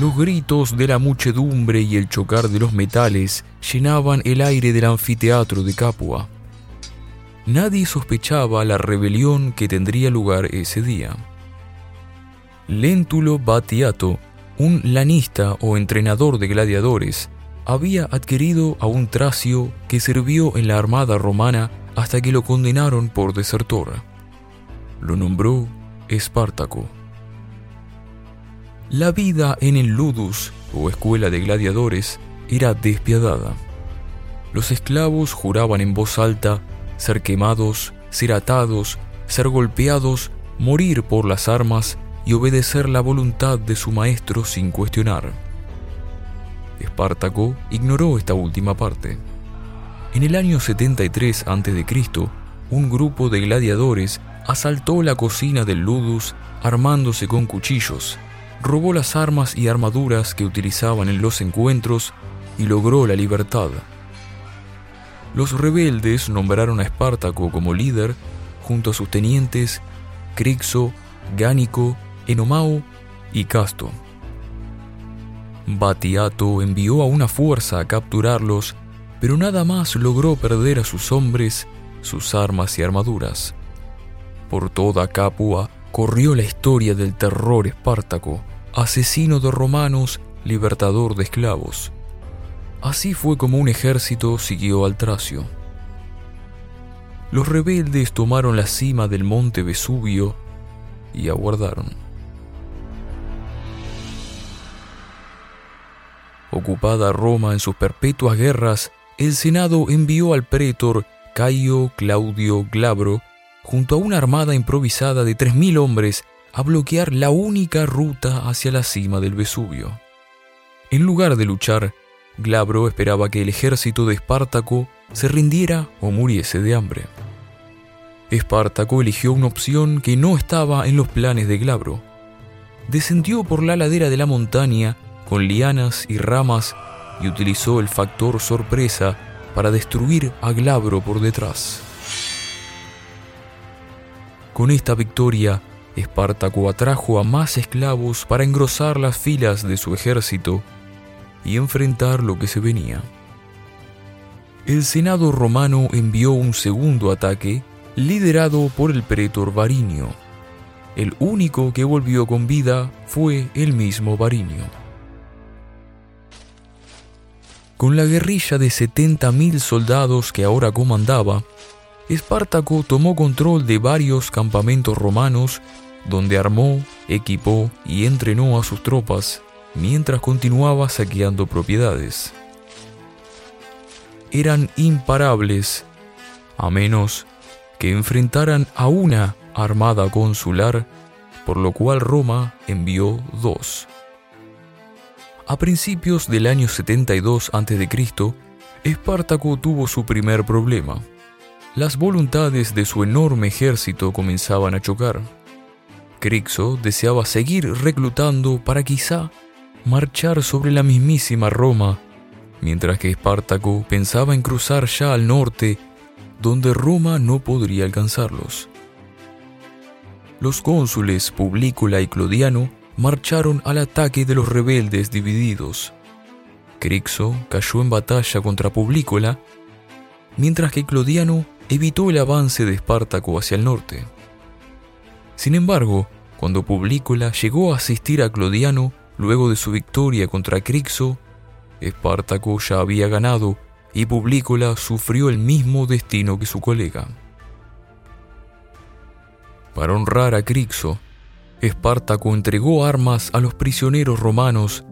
Los gritos de la muchedumbre y el chocar de los metales llenaban el aire del anfiteatro de Capua. Nadie sospechaba la rebelión que tendría lugar ese día. Léntulo Batiato, un lanista o entrenador de gladiadores, había adquirido a un tracio que sirvió en la armada romana hasta que lo condenaron por desertor. Lo nombró Espartaco. La vida en el Ludus, o escuela de gladiadores, era despiadada. Los esclavos juraban en voz alta ser quemados, ser atados, ser golpeados, morir por las armas y obedecer la voluntad de su maestro sin cuestionar. Espartaco ignoró esta última parte. En el año 73 a.C., un grupo de gladiadores asaltó la cocina del Ludus armándose con cuchillos robó las armas y armaduras que utilizaban en los encuentros y logró la libertad. Los rebeldes nombraron a Espartaco como líder junto a sus tenientes Crixo, Gánico, Enomao y Casto. Batiato envió a una fuerza a capturarlos, pero nada más logró perder a sus hombres, sus armas y armaduras. Por toda Capua corrió la historia del terror espartaco, asesino de romanos, libertador de esclavos. Así fue como un ejército siguió al Tracio. Los rebeldes tomaron la cima del monte Vesubio y aguardaron. Ocupada Roma en sus perpetuas guerras, el Senado envió al pretor Caio Claudio Glabro junto a una armada improvisada de 3.000 hombres a bloquear la única ruta hacia la cima del Vesubio. En lugar de luchar, Glabro esperaba que el ejército de Espartaco se rindiera o muriese de hambre. Espartaco eligió una opción que no estaba en los planes de Glabro. Descendió por la ladera de la montaña con lianas y ramas y utilizó el factor sorpresa para destruir a Glabro por detrás. Con esta victoria, Espartaco atrajo a más esclavos para engrosar las filas de su ejército y enfrentar lo que se venía. El Senado romano envió un segundo ataque liderado por el pretor Varinio. El único que volvió con vida fue el mismo Varinio. Con la guerrilla de 70.000 soldados que ahora comandaba, Espartaco tomó control de varios campamentos romanos donde armó, equipó y entrenó a sus tropas mientras continuaba saqueando propiedades. Eran imparables, a menos que enfrentaran a una armada consular, por lo cual Roma envió dos. A principios del año 72 a.C., Espartaco tuvo su primer problema las voluntades de su enorme ejército comenzaban a chocar. Crixo deseaba seguir reclutando para quizá marchar sobre la mismísima Roma, mientras que Espartaco pensaba en cruzar ya al norte, donde Roma no podría alcanzarlos. Los cónsules Publícula y Clodiano marcharon al ataque de los rebeldes divididos. Crixo cayó en batalla contra Publícula, mientras que Clodiano evitó el avance de Espartaco hacia el norte. Sin embargo, cuando Publícola llegó a asistir a Clodiano luego de su victoria contra Crixo, Espartaco ya había ganado y Publícola sufrió el mismo destino que su colega. Para honrar a Crixo, Espartaco entregó armas a los prisioneros romanos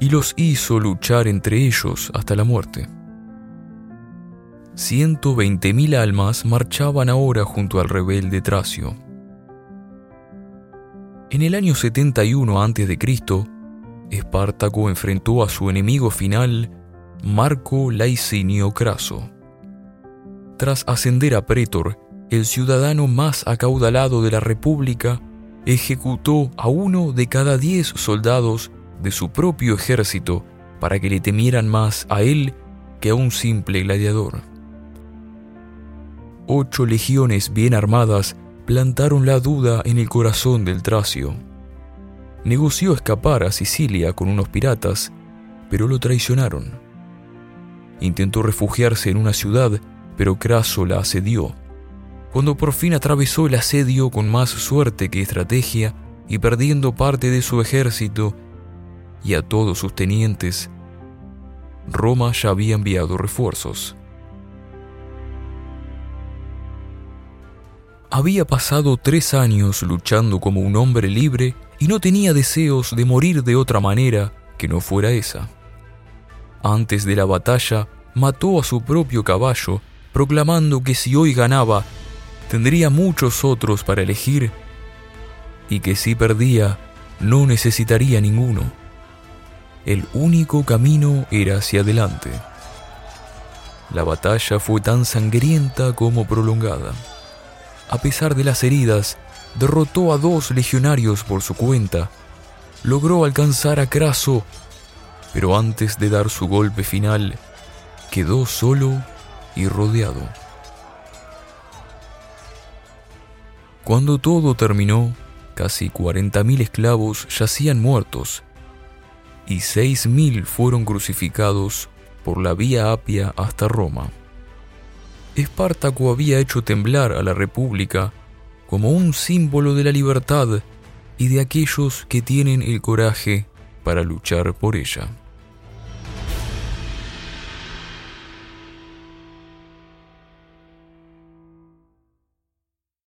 y los hizo luchar entre ellos hasta la muerte. 120.000 almas marchaban ahora junto al rebelde Tracio. En el año 71 a.C., Espartaco enfrentó a su enemigo final, Marco Laicinio Craso. Tras ascender a pretor, el ciudadano más acaudalado de la República ejecutó a uno de cada diez soldados de su propio ejército para que le temieran más a él que a un simple gladiador ocho legiones bien armadas plantaron la duda en el corazón del Tracio. negoció escapar a Sicilia con unos piratas, pero lo traicionaron. Intentó refugiarse en una ciudad, pero Craso la asedió. Cuando por fin atravesó el asedio con más suerte que estrategia y perdiendo parte de su ejército y a todos sus tenientes, Roma ya había enviado refuerzos. Había pasado tres años luchando como un hombre libre y no tenía deseos de morir de otra manera que no fuera esa. Antes de la batalla, mató a su propio caballo, proclamando que si hoy ganaba, tendría muchos otros para elegir y que si perdía, no necesitaría ninguno. El único camino era hacia adelante. La batalla fue tan sangrienta como prolongada. A pesar de las heridas, derrotó a dos legionarios por su cuenta, logró alcanzar a Craso, pero antes de dar su golpe final, quedó solo y rodeado. Cuando todo terminó, casi 40.000 esclavos yacían muertos y 6.000 fueron crucificados por la vía Apia hasta Roma. Espartaco había hecho temblar a la República como un símbolo de la libertad y de aquellos que tienen el coraje para luchar por ella.